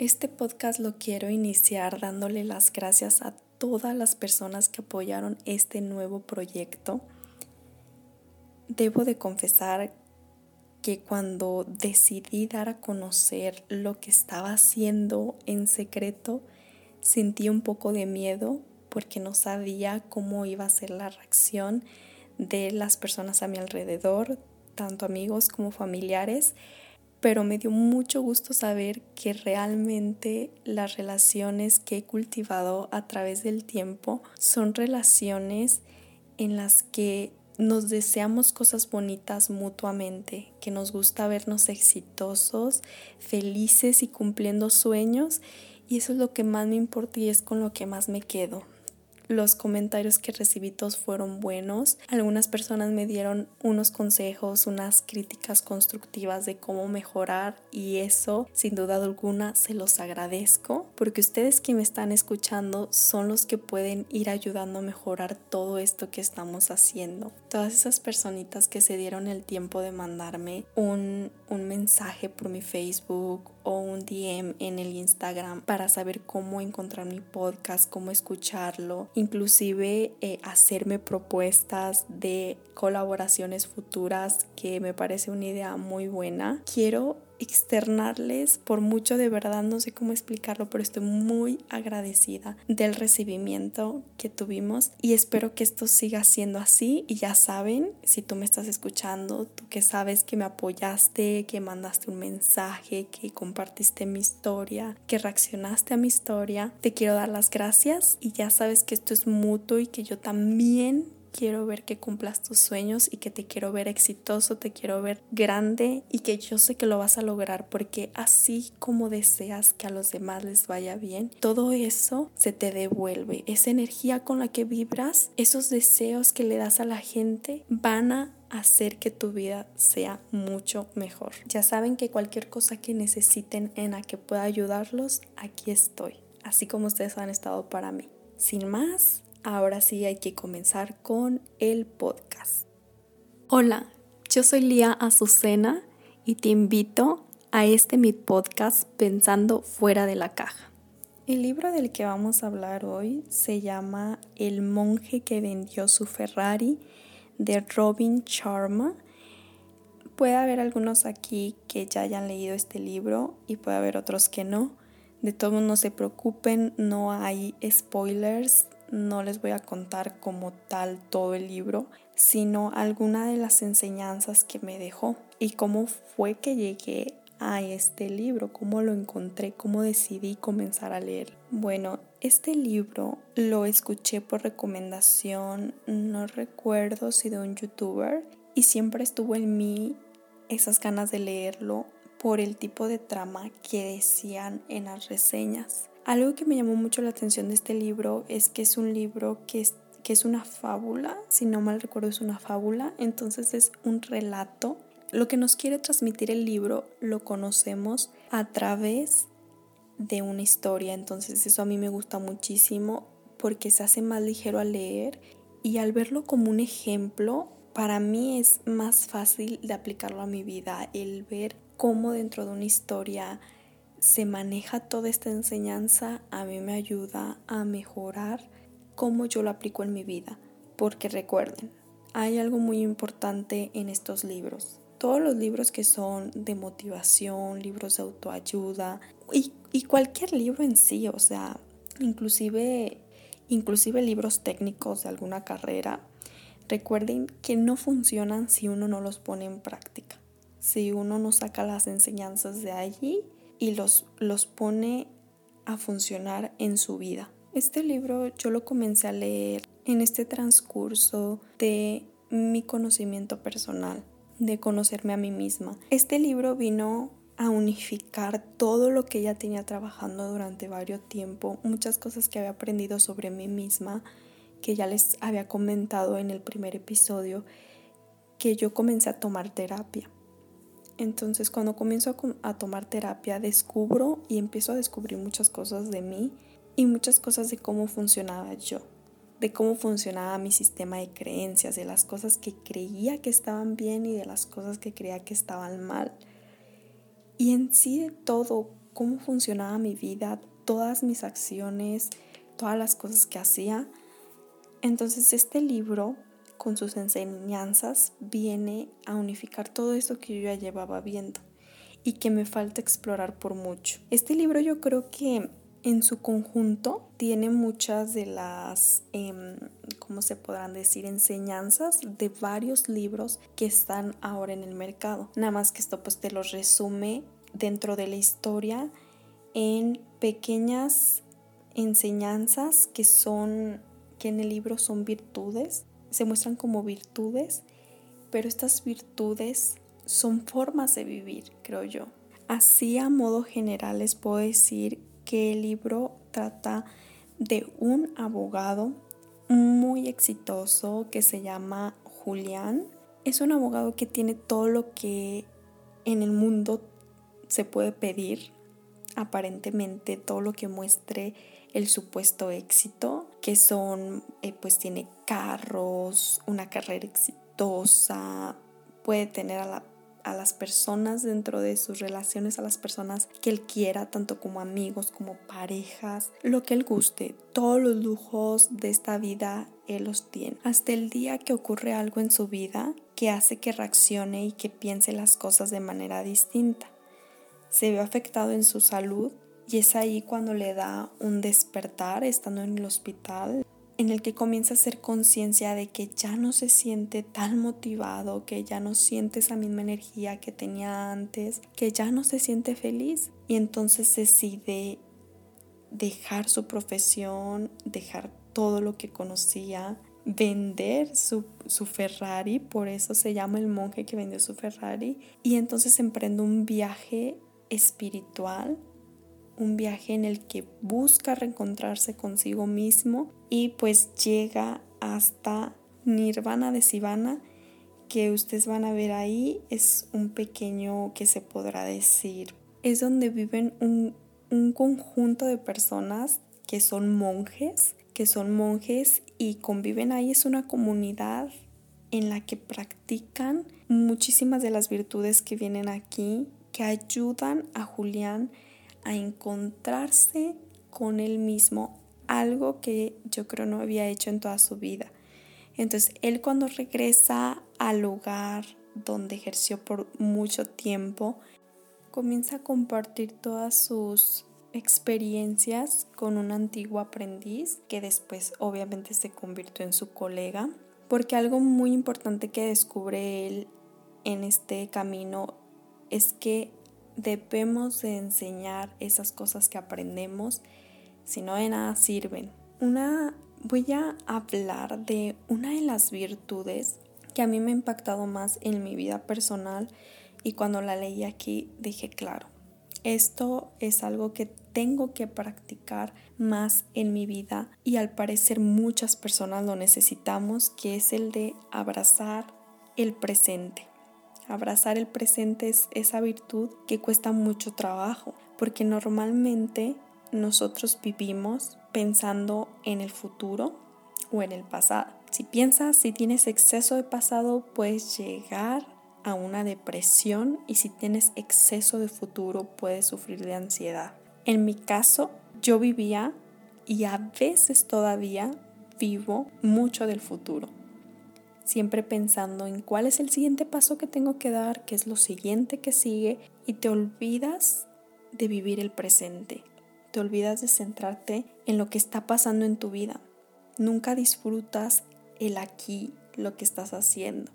Este podcast lo quiero iniciar dándole las gracias a todas las personas que apoyaron este nuevo proyecto. Debo de confesar que cuando decidí dar a conocer lo que estaba haciendo en secreto, sentí un poco de miedo porque no sabía cómo iba a ser la reacción de las personas a mi alrededor, tanto amigos como familiares pero me dio mucho gusto saber que realmente las relaciones que he cultivado a través del tiempo son relaciones en las que nos deseamos cosas bonitas mutuamente, que nos gusta vernos exitosos, felices y cumpliendo sueños. Y eso es lo que más me importa y es con lo que más me quedo. Los comentarios que recibí todos fueron buenos. Algunas personas me dieron unos consejos, unas críticas constructivas de cómo mejorar y eso sin duda alguna se los agradezco porque ustedes que me están escuchando son los que pueden ir ayudando a mejorar todo esto que estamos haciendo. Todas esas personitas que se dieron el tiempo de mandarme un, un mensaje por mi Facebook o un DM en el Instagram para saber cómo encontrar mi podcast, cómo escucharlo, inclusive eh, hacerme propuestas de colaboraciones futuras que me parece una idea muy buena. Quiero externarles por mucho de verdad, no sé cómo explicarlo, pero estoy muy agradecida del recibimiento que tuvimos y espero que esto siga siendo así. Y ya saben, si tú me estás escuchando, tú que sabes que me apoyaste, que mandaste un mensaje, que compartiste mi historia, que reaccionaste a mi historia, te quiero dar las gracias y ya sabes que esto es mutuo y que yo también quiero ver que cumplas tus sueños y que te quiero ver exitoso, te quiero ver grande y que yo sé que lo vas a lograr porque así como deseas que a los demás les vaya bien, todo eso se te devuelve. Esa energía con la que vibras, esos deseos que le das a la gente van a hacer que tu vida sea mucho mejor. Ya saben que cualquier cosa que necesiten en la que pueda ayudarlos, aquí estoy, así como ustedes han estado para mí. Sin más, ahora sí hay que comenzar con el podcast. Hola, yo soy Lía Azucena y te invito a este mi podcast Pensando fuera de la caja. El libro del que vamos a hablar hoy se llama El monje que vendió su Ferrari de Robin Sharma. Puede haber algunos aquí que ya hayan leído este libro y puede haber otros que no. De todos no se preocupen, no hay spoilers, no les voy a contar como tal todo el libro, sino alguna de las enseñanzas que me dejó y cómo fue que llegué a este libro, cómo lo encontré, cómo decidí comenzar a leer. Bueno, este libro lo escuché por recomendación, no recuerdo si de un youtuber, y siempre estuvo en mí esas ganas de leerlo por el tipo de trama que decían en las reseñas. Algo que me llamó mucho la atención de este libro es que es un libro que es, que es una fábula, si no mal recuerdo es una fábula, entonces es un relato. Lo que nos quiere transmitir el libro lo conocemos a través de una historia, entonces eso a mí me gusta muchísimo porque se hace más ligero al leer y al verlo como un ejemplo, para mí es más fácil de aplicarlo a mi vida, el ver cómo dentro de una historia se maneja toda esta enseñanza, a mí me ayuda a mejorar cómo yo lo aplico en mi vida. Porque recuerden, hay algo muy importante en estos libros. Todos los libros que son de motivación, libros de autoayuda y, cualquier libro en sí, o sea, inclusive, inclusive libros técnicos de alguna carrera, recuerden que no funcionan si uno no los pone en práctica. Si uno no saca las enseñanzas de allí y los, los pone a funcionar en su vida. Este libro yo lo comencé a leer en este transcurso de mi conocimiento personal, de conocerme a mí misma. Este libro vino a unificar todo lo que ella tenía trabajando durante varios tiempo, muchas cosas que había aprendido sobre mí misma, que ya les había comentado en el primer episodio, que yo comencé a tomar terapia. Entonces cuando comienzo a, tomar terapia descubro y empiezo a descubrir muchas cosas de mí y muchas cosas de cómo funcionaba yo, de cómo funcionaba mi sistema de creencias, de las cosas que creía que estaban bien y de las cosas que creía que estaban mal. Y en sí de todo, cómo funcionaba mi vida, todas mis acciones, todas las cosas que hacía. Entonces este libro, con sus enseñanzas, viene a unificar todo eso que yo ya llevaba viendo y que me falta explorar por mucho. Este libro yo creo que en su conjunto tiene muchas de las, eh, ¿cómo se podrán decir?, enseñanzas de varios libros que están ahora en el mercado. Nada más que esto pues te los resume dentro de la historia en pequeñas enseñanzas que son, que en el libro son virtudes, se muestran como virtudes, pero estas virtudes son formas de vivir, creo yo. Así a modo general les puedo decir que el libro trata de un abogado muy exitoso que se llama Julián. Es un abogado que tiene todo lo que en el mundo se puede pedir, aparentemente todo lo que muestre el supuesto éxito, que son, eh, pues tiene carros, una carrera exitosa, puede tener a la a las personas dentro de sus relaciones, a las personas que él quiera, tanto como amigos, como parejas, lo que él guste, todos los lujos de esta vida él los tiene. Hasta el día que ocurre algo en su vida que hace que reaccione y que piense las cosas de manera distinta. Se ve afectado en su salud y es ahí cuando le da un despertar estando en el hospital en el que comienza a hacer conciencia de que ya no se siente tan motivado, que ya no siente esa misma energía que tenía antes, que ya no se siente feliz. Y entonces decide dejar su profesión, dejar todo lo que conocía, vender su, su, Ferrari, por eso se llama el monje que vendió su Ferrari, y entonces emprende un viaje espiritual un viaje en el que busca reencontrarse consigo mismo y pues llega hasta Nirvana de Sivana que ustedes van a ver ahí es un pequeño que se podrá decir. Es donde viven un, un conjunto de personas que son monjes que son monjes y conviven ahí. Es una comunidad en la que practican muchísimas de las virtudes que vienen aquí que ayudan a Julián a encontrarse con él mismo, algo que yo creo no había hecho en toda su vida. Entonces, él cuando regresa al lugar donde ejerció por mucho tiempo, comienza a compartir todas sus experiencias con un antiguo aprendiz que después obviamente se convirtió en su colega, porque algo muy importante que descubre él en este camino es que debemos de enseñar esas cosas que aprendemos, si no de nada sirven. Una, voy a hablar de una de las virtudes que a mí me ha impactado más en mi vida personal y cuando la leí aquí dije, claro, esto es algo que tengo que practicar más en mi vida y al parecer muchas personas lo necesitamos, que es el de abrazar el presente. Abrazar el presente es esa virtud que cuesta mucho trabajo, porque normalmente nosotros vivimos pensando en el futuro o en el pasado. Si piensas, si tienes exceso de pasado, puedes llegar a una depresión y si tienes exceso de futuro, puedes sufrir de ansiedad. En mi caso, yo vivía y a veces todavía vivo mucho del futuro siempre pensando en cuál es el siguiente paso que tengo que dar, qué es lo siguiente que sigue y te olvidas de vivir el presente, te olvidas de centrarte en lo que está pasando en tu vida. Nunca disfrutas el aquí, lo que estás haciendo.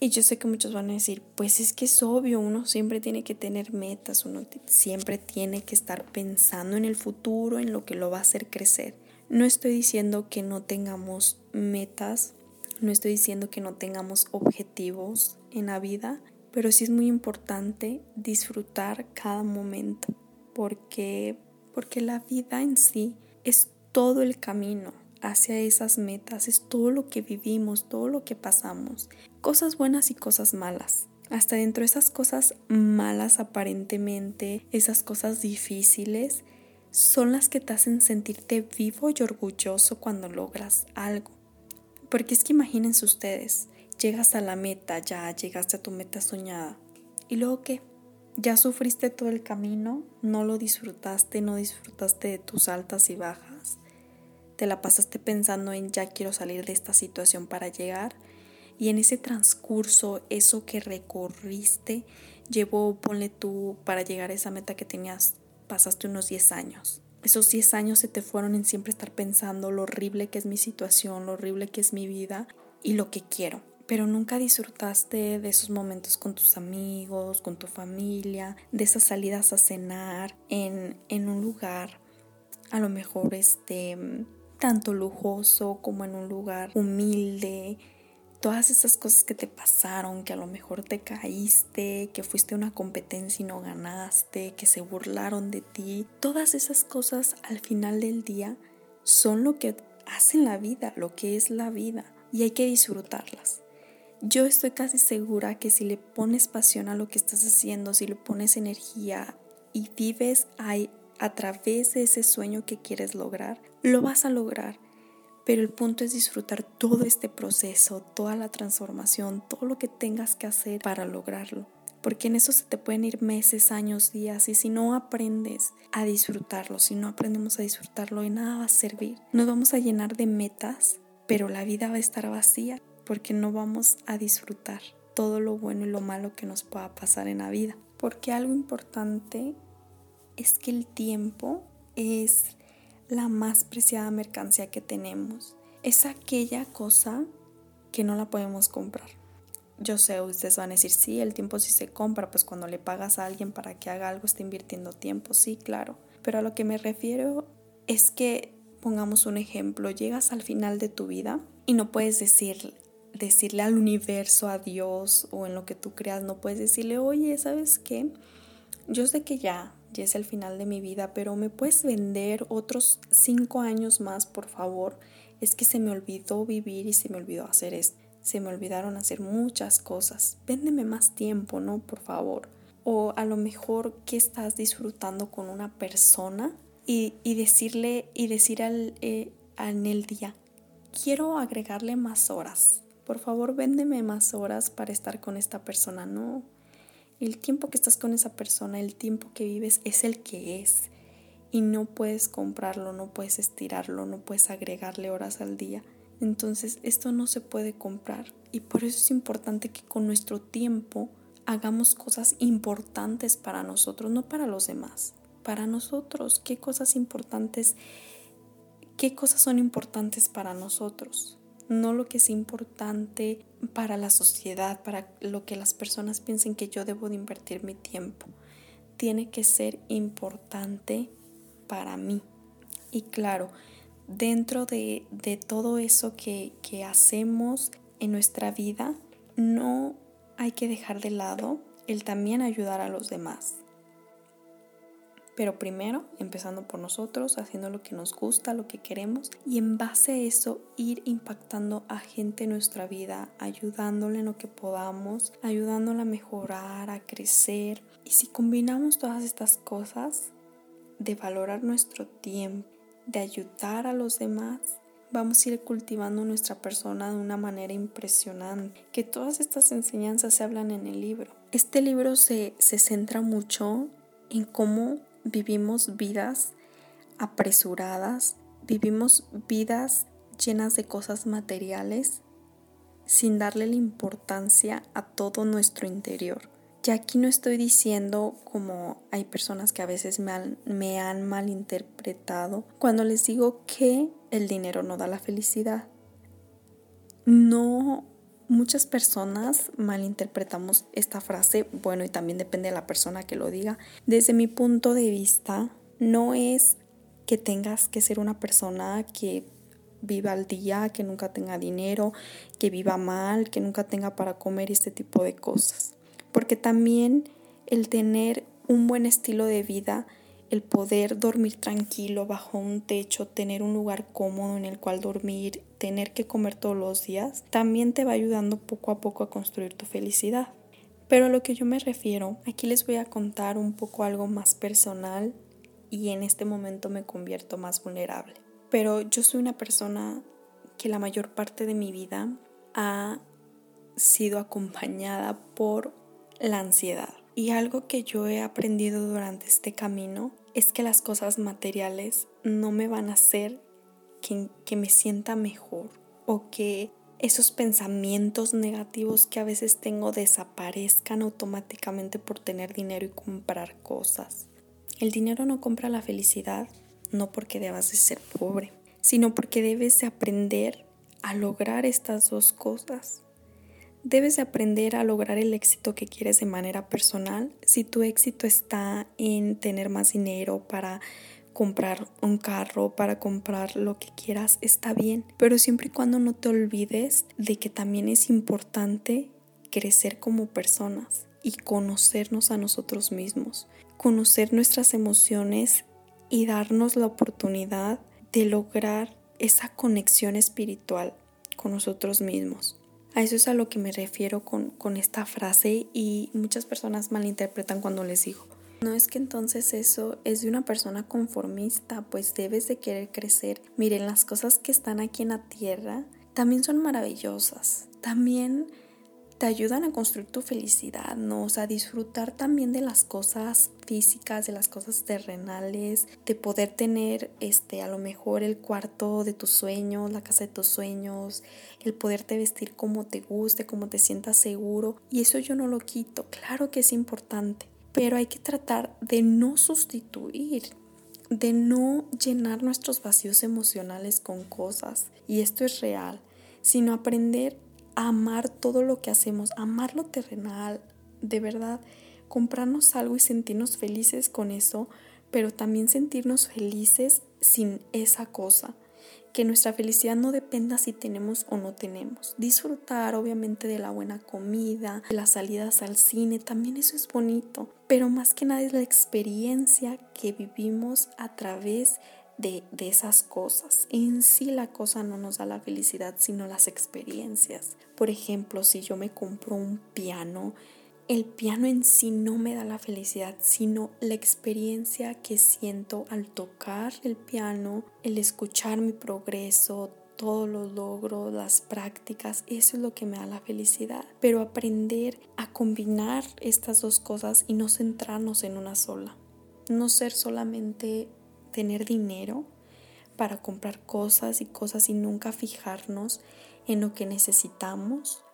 Y yo sé que muchos van a decir, pues es que es obvio, uno siempre tiene que tener metas, uno siempre tiene que estar pensando en el futuro, en lo que lo va a hacer crecer. No estoy diciendo que no tengamos metas no estoy diciendo que no tengamos objetivos en la vida, pero sí es muy importante disfrutar cada momento, porque, porque la vida en sí es todo el camino hacia esas metas, es todo lo que vivimos, todo lo que pasamos, cosas buenas y cosas malas. Hasta dentro de esas cosas malas aparentemente, esas cosas difíciles, son las que te hacen sentirte vivo y orgulloso cuando logras algo. Porque es que imagínense ustedes, llegas a la meta, ya llegaste a tu meta soñada. ¿Y luego qué? ya sufriste todo el camino, no lo disfrutaste, no disfrutaste de tus altas y bajas, te la pasaste pensando en ya quiero salir de esta situación para llegar y en ese transcurso, eso que recorriste, llevó, ponle tú, para llegar a esa meta que tenías, pasaste unos 10 años. Esos 10 años se te fueron en siempre estar pensando lo horrible que es mi situación, lo horrible que es mi vida y lo que quiero. Pero nunca disfrutaste de esos momentos con tus amigos, con tu familia, de esas salidas a cenar en, en un lugar, a lo mejor este, tanto lujoso como en un lugar humilde, todas esas cosas que te pasaron, que a lo mejor te caíste, que fuiste una competencia y no ganaste, que se burlaron de ti, todas esas cosas al final del día son lo que hacen la vida, lo que es la vida, y hay que disfrutarlas. Yo estoy casi segura que si le pones pasión a lo que estás haciendo, si le pones energía y vives a través de ese sueño que quieres lograr, lo vas a lograr pero el punto es disfrutar todo este proceso, toda la transformación, todo lo que tengas que hacer para lograrlo. Porque en eso se te pueden ir meses, años, días. Y si no aprendes a disfrutarlo, si no aprendemos a disfrutarlo, de nada va a servir. Nos vamos a llenar de metas, pero la vida va a estar vacía porque no vamos a disfrutar todo lo bueno y lo malo que nos pueda pasar en la vida. Porque algo importante es que el tiempo es la más preciada mercancía que tenemos. Es aquella cosa que no la podemos comprar. Yo sé, ustedes van a decir, sí, el tiempo sí se compra, pues cuando le pagas a alguien para que haga algo está invirtiendo tiempo, sí, claro. Pero a lo que me refiero es que, pongamos un ejemplo, llegas al final de tu vida y no puedes decir, decirle al universo, a Dios o en lo que tú creas, no puedes decirle, oye, ¿sabes qué? Yo sé que ya ya es el final de mi vida, pero ¿me puedes vender otros cinco años más, por favor? Es que se me olvidó vivir y se me olvidó hacer esto. Se me olvidaron hacer muchas cosas. Véndeme más tiempo, ¿no? Por favor. O a lo mejor que estás disfrutando con una persona y, decirle y decir al, eh, día, quiero agregarle más horas. Por favor, véndeme más horas para estar con esta persona. No, el tiempo que estás con esa persona, el tiempo que vives es el que es. Y no puedes comprarlo, no puedes estirarlo, no puedes agregarle horas al día. Entonces esto no se puede comprar. Y por eso es importante que con nuestro tiempo hagamos cosas importantes para nosotros, no para los demás. Para nosotros, ¿qué cosas importantes? ¿Qué cosas son importantes para nosotros? No lo que es importante para la sociedad, para lo que las personas piensen que yo debo de invertir mi tiempo. Tiene que ser importante para mí. Y claro, dentro de, todo eso que, que hacemos en nuestra vida, no hay que dejar de lado el también ayudar a los demás. Pero primero, empezando por nosotros, haciendo lo que nos gusta, lo que queremos, y en base a eso ir impactando a gente en nuestra vida, ayudándole en lo que podamos, ayudándole a mejorar, a crecer. Y si combinamos todas estas cosas, de valorar nuestro tiempo, de ayudar a los demás, vamos a ir cultivando nuestra persona de una manera impresionante. Que todas estas enseñanzas se hablan en el libro. Este libro se, se centra mucho en cómo vivimos vidas apresuradas, vivimos vidas llenas de cosas materiales sin darle la importancia a todo nuestro interior. Y aquí no estoy diciendo como hay personas que a veces me han, me han malinterpretado cuando les digo que el dinero no da la felicidad. No Muchas personas malinterpretamos esta frase, bueno, y también depende de la persona que lo diga. Desde mi punto de vista, no es que tengas que ser una persona que viva al día, que nunca tenga dinero, que viva mal, que nunca tenga para comer este tipo de cosas. Porque también el tener un buen estilo de vida el poder dormir tranquilo bajo un techo, tener un lugar cómodo en el cual dormir, tener que comer todos los días, también te va ayudando poco a poco a construir tu felicidad. Pero a lo que yo me refiero, aquí les voy a contar un poco algo más personal y en este momento me convierto más vulnerable. Pero yo soy una persona que la mayor parte de mi vida ha sido acompañada por la ansiedad. Y algo que yo he aprendido durante este camino es que las cosas materiales no me van a hacer que, me sienta mejor o que esos pensamientos negativos que a veces tengo desaparezcan automáticamente por tener dinero y comprar cosas. El dinero no compra la felicidad, no porque debas de ser pobre, sino porque debes de aprender a lograr estas dos cosas. Debes de aprender a lograr el éxito que quieres de manera personal. Si tu éxito está en tener más dinero para comprar un carro, para comprar lo que quieras, está bien. Pero siempre y cuando no te olvides de que también es importante crecer como personas y conocernos a nosotros mismos, conocer nuestras emociones y darnos la oportunidad de lograr esa conexión espiritual con nosotros mismos. A eso es a lo que me refiero con, con esta frase y muchas personas malinterpretan cuando les digo. No es que entonces eso es de una persona conformista, pues debes de querer crecer. Miren, las cosas que están aquí en la tierra también son maravillosas. También te ayudan a construir tu felicidad, ¿no? O sea, disfrutar también de las cosas físicas, de las cosas terrenales, de poder tener este a lo mejor el cuarto de tus sueños, la casa de tus sueños, el poderte vestir como te guste, como te sientas seguro, y eso yo no lo quito, claro que es importante, pero hay que tratar de no sustituir de no llenar nuestros vacíos emocionales con cosas, y esto es real, sino aprender amar todo lo que hacemos, amar lo terrenal, de verdad, comprarnos algo y sentirnos felices con eso, pero también sentirnos felices sin esa cosa. Que nuestra felicidad no dependa si tenemos o no tenemos. Disfrutar obviamente de la buena comida, de las salidas al cine, también eso es bonito. Pero más que nada es la experiencia que vivimos a través de de, esas cosas. En sí la cosa no nos da la felicidad, sino las experiencias. Por ejemplo, si yo me compro un piano, el piano en sí no me da la felicidad, sino la experiencia que siento al tocar el piano, el escuchar mi progreso, todos los logros, las prácticas, eso es lo que me da la felicidad. Pero aprender a combinar estas dos cosas y no centrarnos en una sola. No ser solamente tener dinero para comprar cosas y cosas y nunca fijarnos en lo que necesitamos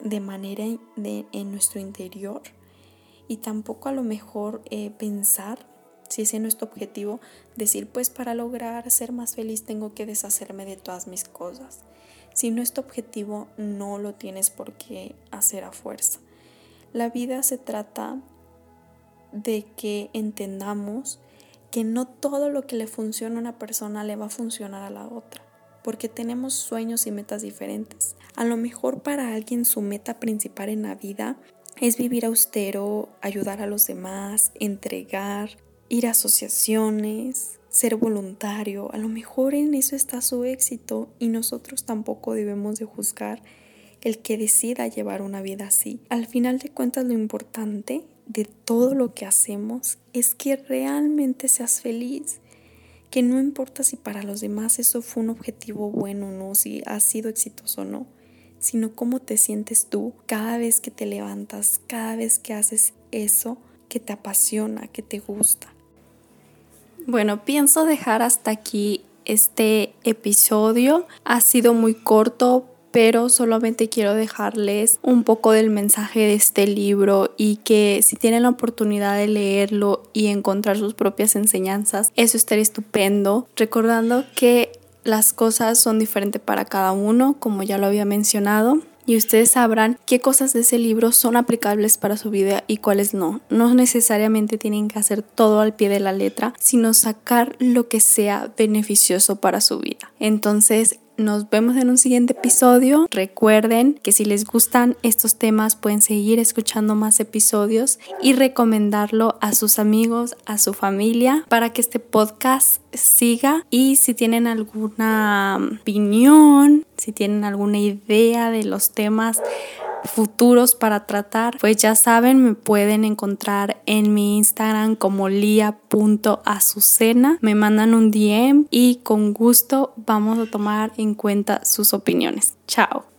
de manera de, en nuestro interior. Y tampoco a lo mejor eh, pensar si ese es nuestro objetivo decir pues para lograr ser más feliz tengo que deshacerme de todas mis cosas si nuestro objetivo no lo tienes por qué hacer a fuerza. La vida se trata de que entendamos que no todo lo que le funciona a una persona le va a funcionar a la otra, porque tenemos sueños y metas diferentes. A lo mejor para alguien su meta principal en la vida es vivir austero, ayudar a los demás, entregar, ir a asociaciones, ser voluntario. A lo mejor en eso está su éxito y nosotros tampoco debemos de juzgar el que decida llevar una vida así. Al final de cuentas lo importante de todo lo que hacemos es que realmente seas feliz, que no importa si para los demás eso fue un objetivo bueno o no, si ha sido exitoso o no, sino cómo te sientes tú cada vez que te levantas, cada vez que haces eso que te apasiona, que te gusta. Bueno, pienso dejar hasta aquí este episodio. Ha sido muy corto, pero solamente quiero dejarles un poco del mensaje de este libro y que si tienen la oportunidad de leerlo y encontrar sus propias enseñanzas, eso estaría estupendo, recordando que las cosas son diferentes para cada uno, como ya lo había mencionado, y ustedes sabrán qué cosas de ese libro son aplicables para su vida y cuáles no. No necesariamente tienen que hacer todo al pie de la letra, sino sacar lo que sea beneficioso para su vida. Entonces, nos vemos en un siguiente episodio. Recuerden que si les gustan estos temas pueden seguir escuchando más episodios y recomendarlo a sus amigos, a su familia para que este podcast siga y si tienen alguna opinión, si tienen alguna idea de los temas futuros para tratar, pues ya saben, me pueden encontrar en mi Instagram como lia.azucena. Me mandan un DM y con gusto vamos a tomar en cuenta sus opiniones. Chao.